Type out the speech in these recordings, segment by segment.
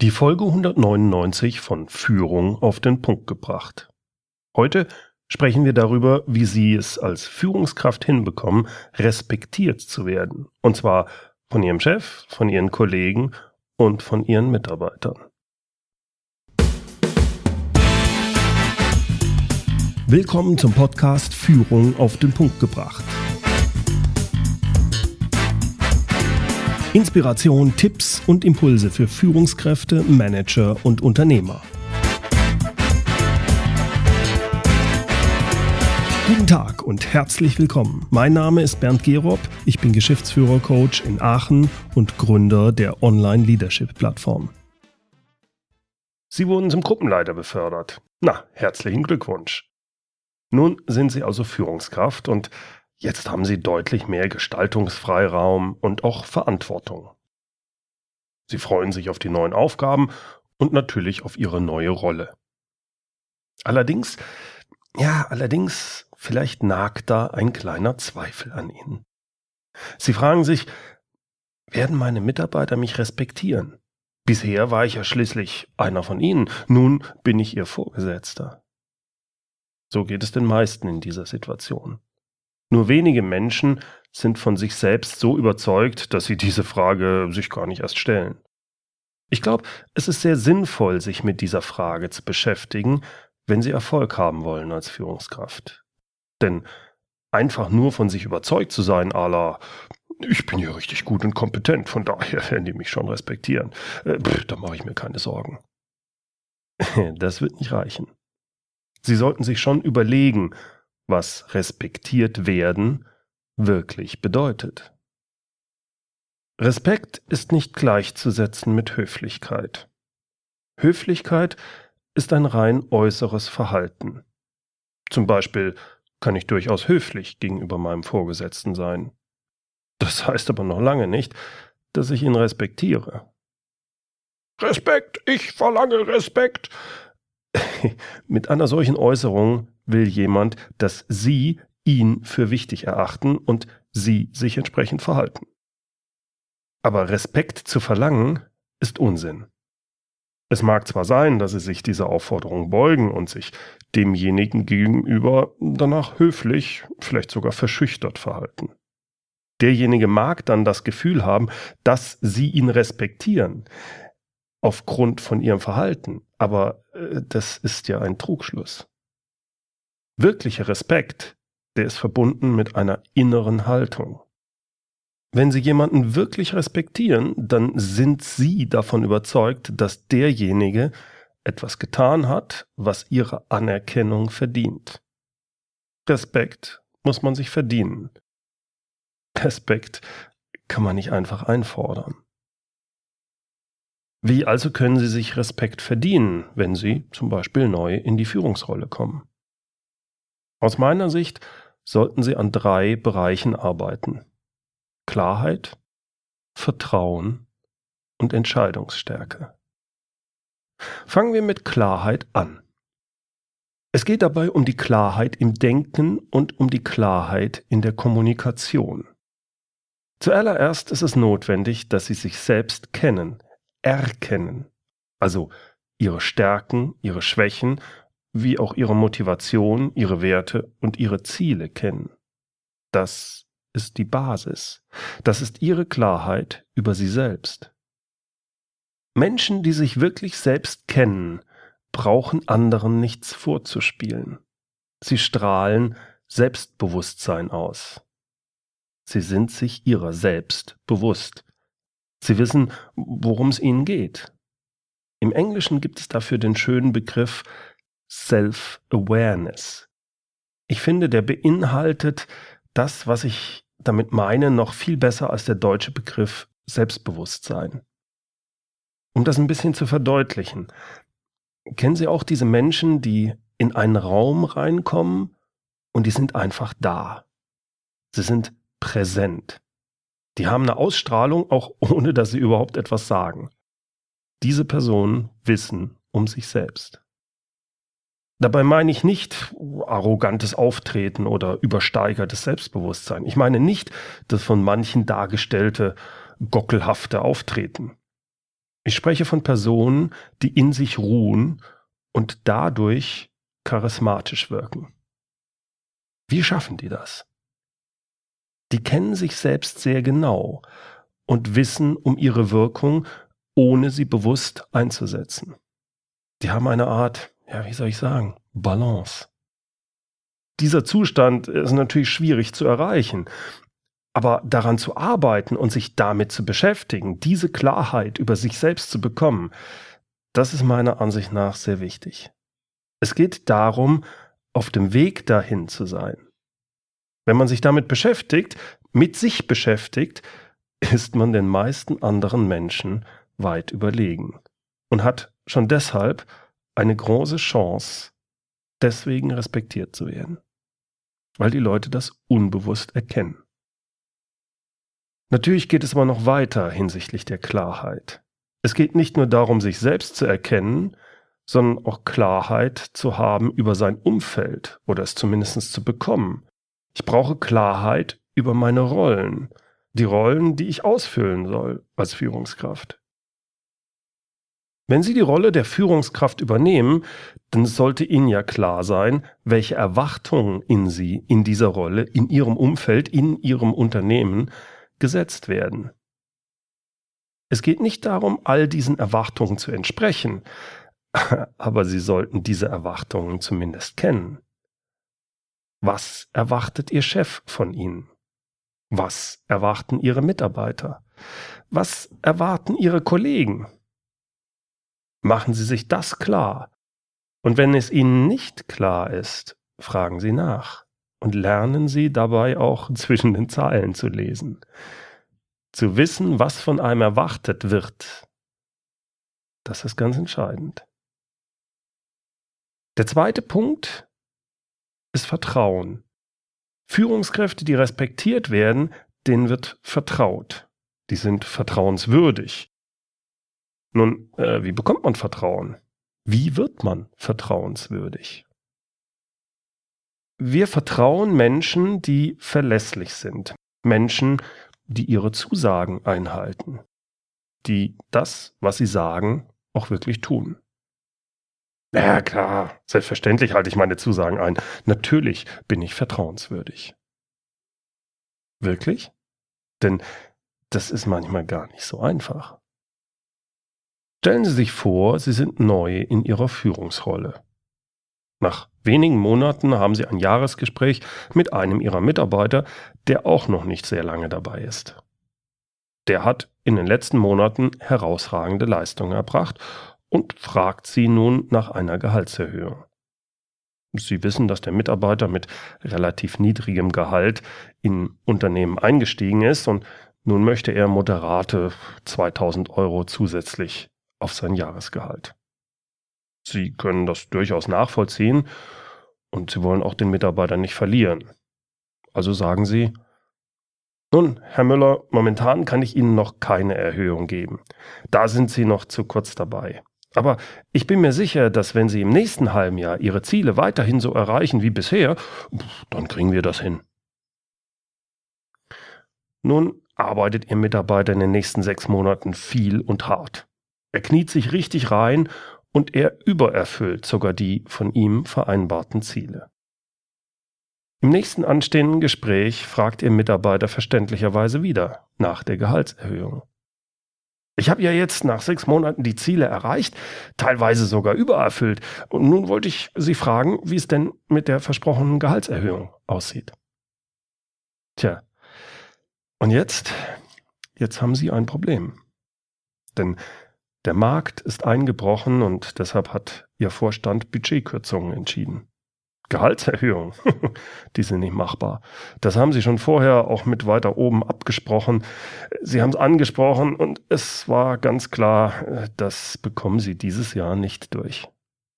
Die Folge 199 von Führung auf den Punkt gebracht. Heute sprechen wir darüber, wie Sie es als Führungskraft hinbekommen, respektiert zu werden. Und zwar von Ihrem Chef, von Ihren Kollegen und von Ihren Mitarbeitern. Willkommen zum Podcast Führung auf den Punkt gebracht. Inspiration, Tipps und Impulse für Führungskräfte, Manager und Unternehmer. Guten Tag und herzlich willkommen. Mein Name ist Bernd Gerob, ich bin Geschäftsführer-Coach in Aachen und Gründer der Online-Leadership-Plattform. Sie wurden zum Gruppenleiter befördert. Na, herzlichen Glückwunsch. Nun sind Sie also Führungskraft und Jetzt haben sie deutlich mehr Gestaltungsfreiraum und auch Verantwortung. Sie freuen sich auf die neuen Aufgaben und natürlich auf ihre neue Rolle. Allerdings, ja, allerdings, vielleicht nagt da ein kleiner Zweifel an ihnen. Sie fragen sich, werden meine Mitarbeiter mich respektieren? Bisher war ich ja schließlich einer von ihnen, nun bin ich ihr Vorgesetzter. So geht es den meisten in dieser Situation. Nur wenige Menschen sind von sich selbst so überzeugt, dass sie diese Frage sich gar nicht erst stellen. Ich glaube, es ist sehr sinnvoll, sich mit dieser Frage zu beschäftigen, wenn Sie Erfolg haben wollen als Führungskraft. Denn einfach nur von sich überzeugt zu sein, la, ich bin hier richtig gut und kompetent, von daher werden die mich schon respektieren, äh, da mache ich mir keine Sorgen. Das wird nicht reichen. Sie sollten sich schon überlegen, was respektiert werden wirklich bedeutet. Respekt ist nicht gleichzusetzen mit Höflichkeit. Höflichkeit ist ein rein äußeres Verhalten. Zum Beispiel kann ich durchaus höflich gegenüber meinem Vorgesetzten sein. Das heißt aber noch lange nicht, dass ich ihn respektiere. Respekt, ich verlange Respekt. Mit einer solchen Äußerung will jemand, dass Sie ihn für wichtig erachten und Sie sich entsprechend verhalten. Aber Respekt zu verlangen ist Unsinn. Es mag zwar sein, dass Sie sich dieser Aufforderung beugen und sich demjenigen gegenüber danach höflich, vielleicht sogar verschüchtert verhalten. Derjenige mag dann das Gefühl haben, dass Sie ihn respektieren, aufgrund von Ihrem Verhalten, aber äh, das ist ja ein Trugschluss. Wirklicher Respekt, der ist verbunden mit einer inneren Haltung. Wenn Sie jemanden wirklich respektieren, dann sind Sie davon überzeugt, dass derjenige etwas getan hat, was Ihre Anerkennung verdient. Respekt muss man sich verdienen. Respekt kann man nicht einfach einfordern. Wie also können Sie sich Respekt verdienen, wenn Sie zum Beispiel neu in die Führungsrolle kommen? Aus meiner Sicht sollten Sie an drei Bereichen arbeiten. Klarheit, Vertrauen und Entscheidungsstärke. Fangen wir mit Klarheit an. Es geht dabei um die Klarheit im Denken und um die Klarheit in der Kommunikation. Zuallererst ist es notwendig, dass Sie sich selbst kennen, erkennen, also Ihre Stärken, Ihre Schwächen wie auch ihre Motivation, ihre Werte und ihre Ziele kennen. Das ist die Basis. Das ist ihre Klarheit über sie selbst. Menschen, die sich wirklich selbst kennen, brauchen anderen nichts vorzuspielen. Sie strahlen Selbstbewusstsein aus. Sie sind sich ihrer selbst bewusst. Sie wissen, worum es ihnen geht. Im Englischen gibt es dafür den schönen Begriff Self-Awareness. Ich finde, der beinhaltet das, was ich damit meine, noch viel besser als der deutsche Begriff Selbstbewusstsein. Um das ein bisschen zu verdeutlichen, kennen Sie auch diese Menschen, die in einen Raum reinkommen und die sind einfach da. Sie sind präsent. Die haben eine Ausstrahlung, auch ohne dass sie überhaupt etwas sagen. Diese Personen wissen um sich selbst. Dabei meine ich nicht arrogantes Auftreten oder übersteigertes Selbstbewusstsein. Ich meine nicht das von manchen dargestellte gockelhafte Auftreten. Ich spreche von Personen, die in sich ruhen und dadurch charismatisch wirken. Wie schaffen die das? Die kennen sich selbst sehr genau und wissen um ihre Wirkung, ohne sie bewusst einzusetzen. Die haben eine Art, ja, wie soll ich sagen, Balance. Dieser Zustand ist natürlich schwierig zu erreichen, aber daran zu arbeiten und sich damit zu beschäftigen, diese Klarheit über sich selbst zu bekommen, das ist meiner Ansicht nach sehr wichtig. Es geht darum, auf dem Weg dahin zu sein. Wenn man sich damit beschäftigt, mit sich beschäftigt, ist man den meisten anderen Menschen weit überlegen und hat schon deshalb eine große Chance, deswegen respektiert zu werden, weil die Leute das unbewusst erkennen. Natürlich geht es aber noch weiter hinsichtlich der Klarheit. Es geht nicht nur darum, sich selbst zu erkennen, sondern auch Klarheit zu haben über sein Umfeld oder es zumindest zu bekommen. Ich brauche Klarheit über meine Rollen, die Rollen, die ich ausfüllen soll als Führungskraft. Wenn Sie die Rolle der Führungskraft übernehmen, dann sollte Ihnen ja klar sein, welche Erwartungen in Sie in dieser Rolle, in Ihrem Umfeld, in Ihrem Unternehmen gesetzt werden. Es geht nicht darum, all diesen Erwartungen zu entsprechen, aber Sie sollten diese Erwartungen zumindest kennen. Was erwartet Ihr Chef von Ihnen? Was erwarten Ihre Mitarbeiter? Was erwarten Ihre Kollegen? Machen Sie sich das klar. Und wenn es Ihnen nicht klar ist, fragen Sie nach und lernen Sie dabei auch zwischen den Zeilen zu lesen. Zu wissen, was von einem erwartet wird, das ist ganz entscheidend. Der zweite Punkt ist Vertrauen. Führungskräfte, die respektiert werden, denen wird vertraut. Die sind vertrauenswürdig. Nun, äh, wie bekommt man Vertrauen? Wie wird man vertrauenswürdig? Wir vertrauen Menschen, die verlässlich sind. Menschen, die ihre Zusagen einhalten. Die das, was sie sagen, auch wirklich tun. Ja klar, selbstverständlich halte ich meine Zusagen ein. Natürlich bin ich vertrauenswürdig. Wirklich? Denn das ist manchmal gar nicht so einfach. Stellen Sie sich vor, Sie sind neu in Ihrer Führungsrolle. Nach wenigen Monaten haben Sie ein Jahresgespräch mit einem Ihrer Mitarbeiter, der auch noch nicht sehr lange dabei ist. Der hat in den letzten Monaten herausragende Leistungen erbracht und fragt Sie nun nach einer Gehaltserhöhung. Sie wissen, dass der Mitarbeiter mit relativ niedrigem Gehalt in Unternehmen eingestiegen ist und nun möchte er moderate 2000 Euro zusätzlich auf sein Jahresgehalt. Sie können das durchaus nachvollziehen und Sie wollen auch den Mitarbeiter nicht verlieren. Also sagen Sie, nun, Herr Müller, momentan kann ich Ihnen noch keine Erhöhung geben. Da sind Sie noch zu kurz dabei. Aber ich bin mir sicher, dass wenn Sie im nächsten halben Jahr Ihre Ziele weiterhin so erreichen wie bisher, dann kriegen wir das hin. Nun arbeitet Ihr Mitarbeiter in den nächsten sechs Monaten viel und hart. Er kniet sich richtig rein und er übererfüllt sogar die von ihm vereinbarten Ziele. Im nächsten anstehenden Gespräch fragt Ihr Mitarbeiter verständlicherweise wieder nach der Gehaltserhöhung. Ich habe ja jetzt nach sechs Monaten die Ziele erreicht, teilweise sogar übererfüllt. Und nun wollte ich Sie fragen, wie es denn mit der versprochenen Gehaltserhöhung aussieht. Tja, und jetzt, jetzt haben Sie ein Problem. Denn der Markt ist eingebrochen und deshalb hat Ihr Vorstand Budgetkürzungen entschieden. Gehaltserhöhungen, die sind nicht machbar. Das haben Sie schon vorher auch mit weiter oben abgesprochen. Sie haben es angesprochen und es war ganz klar, das bekommen Sie dieses Jahr nicht durch.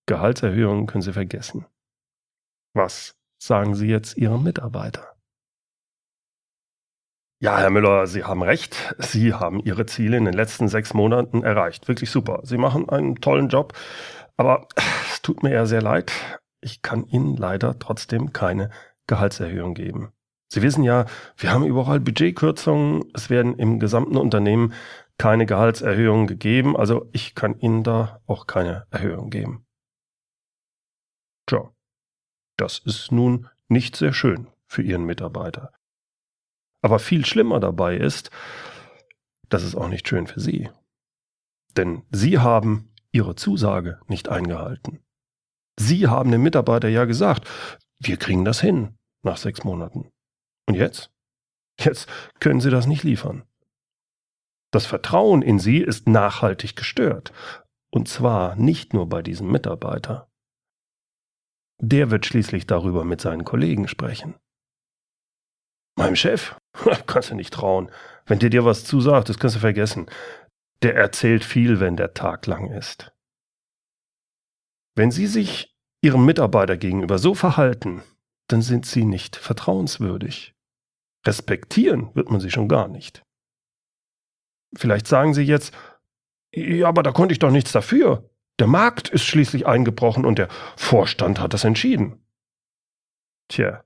Gehaltserhöhungen können Sie vergessen. Was sagen Sie jetzt Ihrem Mitarbeiter? Ja, Herr Müller, Sie haben recht. Sie haben Ihre Ziele in den letzten sechs Monaten erreicht. Wirklich super. Sie machen einen tollen Job. Aber es tut mir ja sehr leid. Ich kann Ihnen leider trotzdem keine Gehaltserhöhung geben. Sie wissen ja, wir haben überall Budgetkürzungen. Es werden im gesamten Unternehmen keine Gehaltserhöhung gegeben, also ich kann Ihnen da auch keine Erhöhung geben. Tja, das ist nun nicht sehr schön für Ihren Mitarbeiter. Aber viel schlimmer dabei ist, das ist auch nicht schön für Sie. Denn Sie haben Ihre Zusage nicht eingehalten. Sie haben dem Mitarbeiter ja gesagt, wir kriegen das hin nach sechs Monaten. Und jetzt? Jetzt können Sie das nicht liefern. Das Vertrauen in Sie ist nachhaltig gestört. Und zwar nicht nur bei diesem Mitarbeiter. Der wird schließlich darüber mit seinen Kollegen sprechen. Meinem Chef? Kannst du nicht trauen. Wenn der dir was zusagt, das kannst du vergessen. Der erzählt viel, wenn der Tag lang ist. Wenn Sie sich Ihrem Mitarbeiter gegenüber so verhalten, dann sind Sie nicht vertrauenswürdig. Respektieren wird man Sie schon gar nicht. Vielleicht sagen Sie jetzt, ja, aber da konnte ich doch nichts dafür. Der Markt ist schließlich eingebrochen und der Vorstand hat das entschieden. Tja,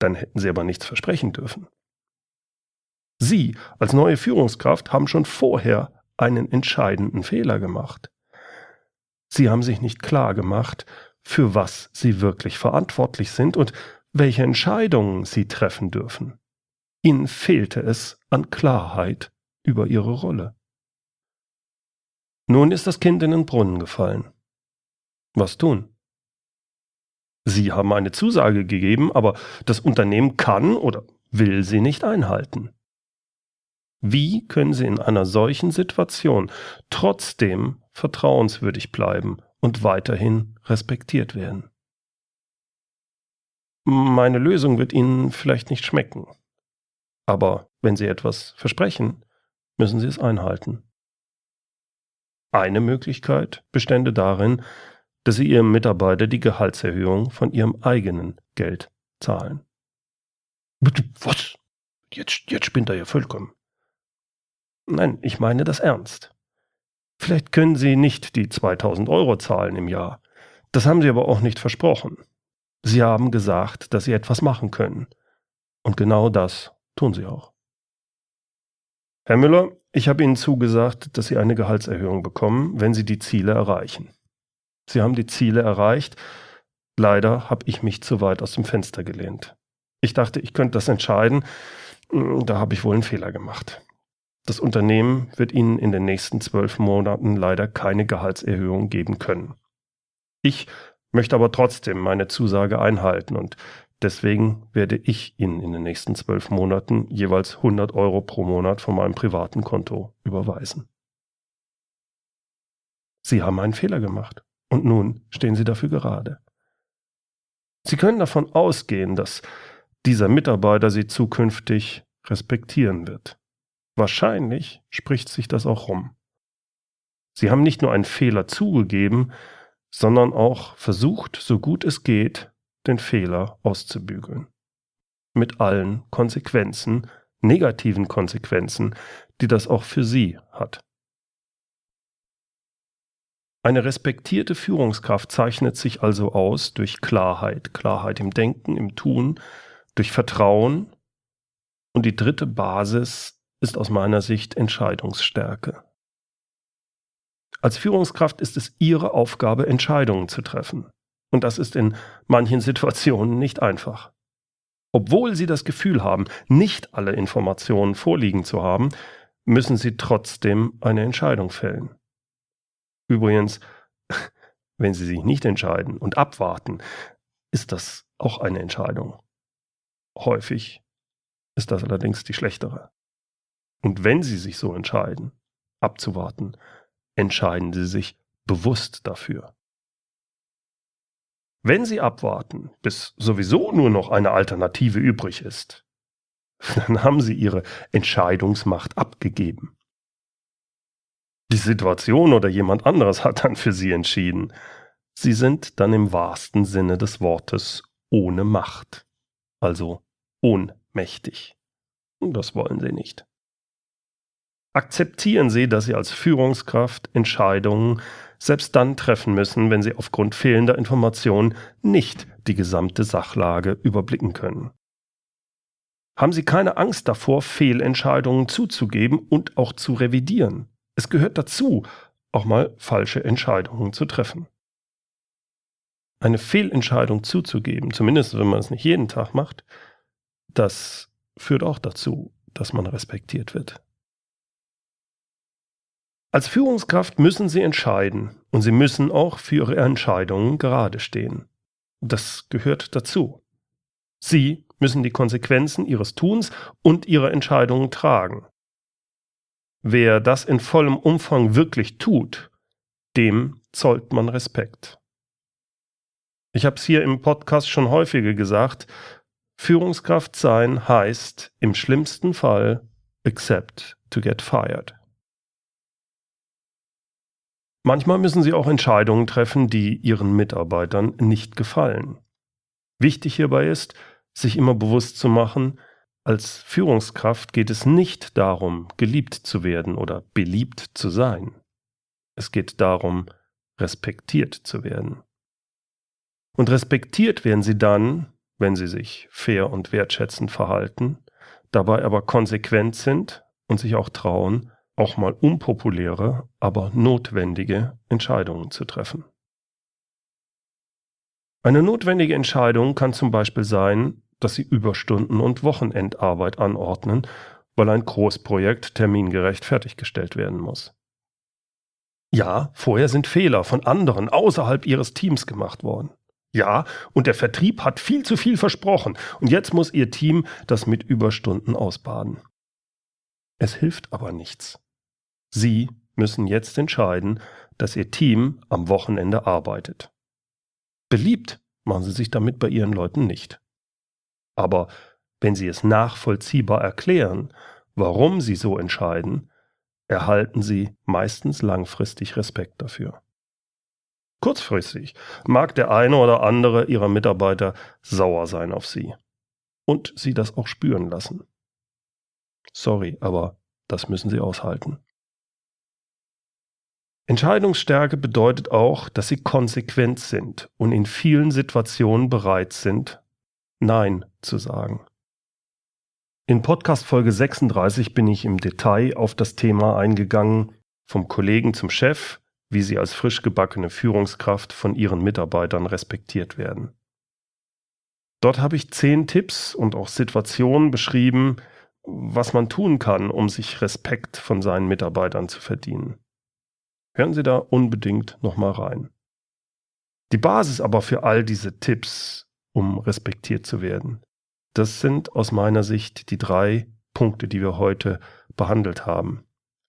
dann hätten Sie aber nichts versprechen dürfen. Sie als neue Führungskraft haben schon vorher einen entscheidenden Fehler gemacht. Sie haben sich nicht klar gemacht, für was Sie wirklich verantwortlich sind und welche Entscheidungen Sie treffen dürfen. Ihnen fehlte es an Klarheit über Ihre Rolle. Nun ist das Kind in den Brunnen gefallen. Was tun? Sie haben eine Zusage gegeben, aber das Unternehmen kann oder will sie nicht einhalten. Wie können Sie in einer solchen Situation trotzdem vertrauenswürdig bleiben und weiterhin respektiert werden? Meine Lösung wird Ihnen vielleicht nicht schmecken. Aber wenn Sie etwas versprechen, müssen Sie es einhalten. Eine Möglichkeit bestände darin, dass Sie Ihrem Mitarbeiter die Gehaltserhöhung von Ihrem eigenen Geld zahlen. Was? Jetzt, jetzt spinnt er ja vollkommen. Nein, ich meine das ernst. Vielleicht können Sie nicht die 2000 Euro zahlen im Jahr. Das haben Sie aber auch nicht versprochen. Sie haben gesagt, dass Sie etwas machen können. Und genau das tun Sie auch. Herr Müller, ich habe Ihnen zugesagt, dass Sie eine Gehaltserhöhung bekommen, wenn Sie die Ziele erreichen. Sie haben die Ziele erreicht. Leider habe ich mich zu weit aus dem Fenster gelehnt. Ich dachte, ich könnte das entscheiden. Da habe ich wohl einen Fehler gemacht. Das Unternehmen wird Ihnen in den nächsten zwölf Monaten leider keine Gehaltserhöhung geben können. Ich möchte aber trotzdem meine Zusage einhalten und deswegen werde ich Ihnen in den nächsten zwölf Monaten jeweils 100 Euro pro Monat von meinem privaten Konto überweisen. Sie haben einen Fehler gemacht und nun stehen Sie dafür gerade. Sie können davon ausgehen, dass dieser Mitarbeiter Sie zukünftig respektieren wird. Wahrscheinlich spricht sich das auch rum. Sie haben nicht nur einen Fehler zugegeben, sondern auch versucht, so gut es geht, den Fehler auszubügeln. Mit allen Konsequenzen, negativen Konsequenzen, die das auch für Sie hat. Eine respektierte Führungskraft zeichnet sich also aus durch Klarheit, Klarheit im Denken, im Tun, durch Vertrauen. Und die dritte Basis ist aus meiner Sicht Entscheidungsstärke. Als Führungskraft ist es Ihre Aufgabe, Entscheidungen zu treffen. Und das ist in manchen Situationen nicht einfach. Obwohl Sie das Gefühl haben, nicht alle Informationen vorliegen zu haben, müssen Sie trotzdem eine Entscheidung fällen. Übrigens, wenn Sie sich nicht entscheiden und abwarten, ist das auch eine Entscheidung. Häufig ist das allerdings die schlechtere. Und wenn Sie sich so entscheiden, abzuwarten, entscheiden Sie sich bewusst dafür. Wenn Sie abwarten, bis sowieso nur noch eine Alternative übrig ist, dann haben Sie Ihre Entscheidungsmacht abgegeben. Die Situation oder jemand anderes hat dann für Sie entschieden. Sie sind dann im wahrsten Sinne des Wortes ohne Macht, also ohnmächtig. Und das wollen Sie nicht. Akzeptieren Sie, dass Sie als Führungskraft Entscheidungen selbst dann treffen müssen, wenn Sie aufgrund fehlender Informationen nicht die gesamte Sachlage überblicken können. Haben Sie keine Angst davor, Fehlentscheidungen zuzugeben und auch zu revidieren. Es gehört dazu, auch mal falsche Entscheidungen zu treffen. Eine Fehlentscheidung zuzugeben, zumindest wenn man es nicht jeden Tag macht, das führt auch dazu, dass man respektiert wird. Als Führungskraft müssen Sie entscheiden und Sie müssen auch für Ihre Entscheidungen gerade stehen. Das gehört dazu. Sie müssen die Konsequenzen Ihres Tuns und Ihrer Entscheidungen tragen. Wer das in vollem Umfang wirklich tut, dem zollt man Respekt. Ich habe es hier im Podcast schon häufiger gesagt, Führungskraft sein heißt im schlimmsten Fall accept to get fired. Manchmal müssen sie auch Entscheidungen treffen, die ihren Mitarbeitern nicht gefallen. Wichtig hierbei ist, sich immer bewusst zu machen, als Führungskraft geht es nicht darum, geliebt zu werden oder beliebt zu sein. Es geht darum, respektiert zu werden. Und respektiert werden sie dann, wenn sie sich fair und wertschätzend verhalten, dabei aber konsequent sind und sich auch trauen, auch mal unpopuläre, aber notwendige Entscheidungen zu treffen. Eine notwendige Entscheidung kann zum Beispiel sein, dass Sie Überstunden und Wochenendarbeit anordnen, weil ein Großprojekt termingerecht fertiggestellt werden muss. Ja, vorher sind Fehler von anderen außerhalb Ihres Teams gemacht worden. Ja, und der Vertrieb hat viel zu viel versprochen, und jetzt muss Ihr Team das mit Überstunden ausbaden. Es hilft aber nichts. Sie müssen jetzt entscheiden, dass Ihr Team am Wochenende arbeitet. Beliebt machen Sie sich damit bei Ihren Leuten nicht. Aber wenn Sie es nachvollziehbar erklären, warum Sie so entscheiden, erhalten Sie meistens langfristig Respekt dafür. Kurzfristig mag der eine oder andere Ihrer Mitarbeiter sauer sein auf Sie und Sie das auch spüren lassen. Sorry, aber das müssen Sie aushalten. Entscheidungsstärke bedeutet auch, dass sie konsequent sind und in vielen Situationen bereit sind, Nein zu sagen. In Podcast Folge 36 bin ich im Detail auf das Thema eingegangen, vom Kollegen zum Chef, wie sie als frisch gebackene Führungskraft von ihren Mitarbeitern respektiert werden. Dort habe ich zehn Tipps und auch Situationen beschrieben, was man tun kann, um sich Respekt von seinen Mitarbeitern zu verdienen. Hören Sie da unbedingt nochmal rein. Die Basis aber für all diese Tipps, um respektiert zu werden, das sind aus meiner Sicht die drei Punkte, die wir heute behandelt haben.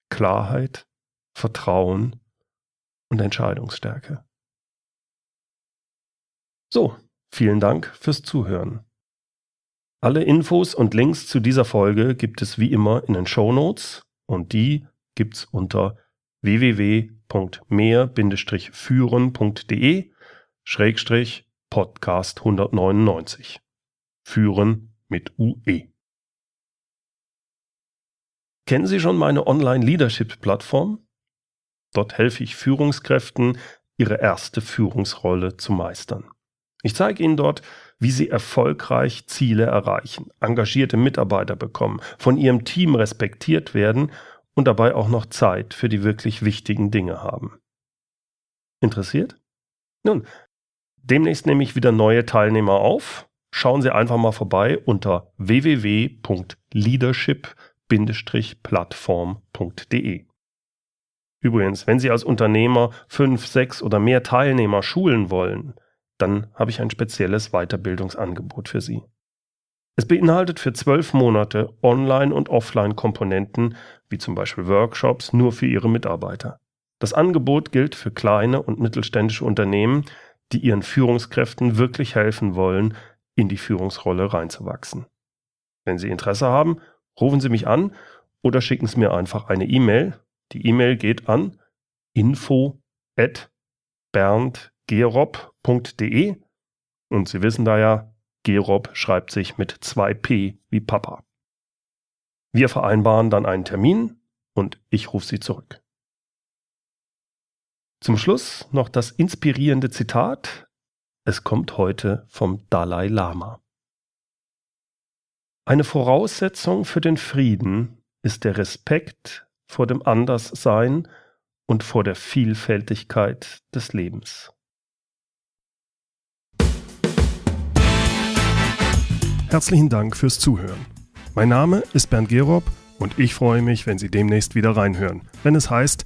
Klarheit, Vertrauen und Entscheidungsstärke. So, vielen Dank fürs Zuhören. Alle Infos und Links zu dieser Folge gibt es wie immer in den Show Notes und die gibt's unter www.mehr-führen.de Schrägstrich Podcast 199. Führen mit UE. Kennen Sie schon meine Online-Leadership-Plattform? Dort helfe ich Führungskräften, ihre erste Führungsrolle zu meistern. Ich zeige Ihnen dort, wie Sie erfolgreich Ziele erreichen, engagierte Mitarbeiter bekommen, von Ihrem Team respektiert werden und dabei auch noch Zeit für die wirklich wichtigen Dinge haben. Interessiert? Nun, demnächst nehme ich wieder neue Teilnehmer auf. Schauen Sie einfach mal vorbei unter www.leadership-plattform.de. Übrigens, wenn Sie als Unternehmer fünf, sechs oder mehr Teilnehmer schulen wollen, dann habe ich ein spezielles Weiterbildungsangebot für Sie. Es beinhaltet für zwölf Monate Online- und Offline-Komponenten, wie zum Beispiel Workshops, nur für ihre Mitarbeiter. Das Angebot gilt für kleine und mittelständische Unternehmen, die ihren Führungskräften wirklich helfen wollen, in die Führungsrolle reinzuwachsen. Wenn Sie Interesse haben, rufen Sie mich an oder schicken Sie mir einfach eine E-Mail. Die E-Mail geht an info at berndgerob.de und Sie wissen da ja, Gerob schreibt sich mit 2p wie Papa. Wir vereinbaren dann einen Termin und ich rufe Sie zurück. Zum Schluss noch das inspirierende Zitat. Es kommt heute vom Dalai Lama. Eine Voraussetzung für den Frieden ist der Respekt vor dem Anderssein und vor der Vielfältigkeit des Lebens. Herzlichen Dank fürs Zuhören. Mein Name ist Bernd Gerob und ich freue mich, wenn Sie demnächst wieder reinhören, wenn es heißt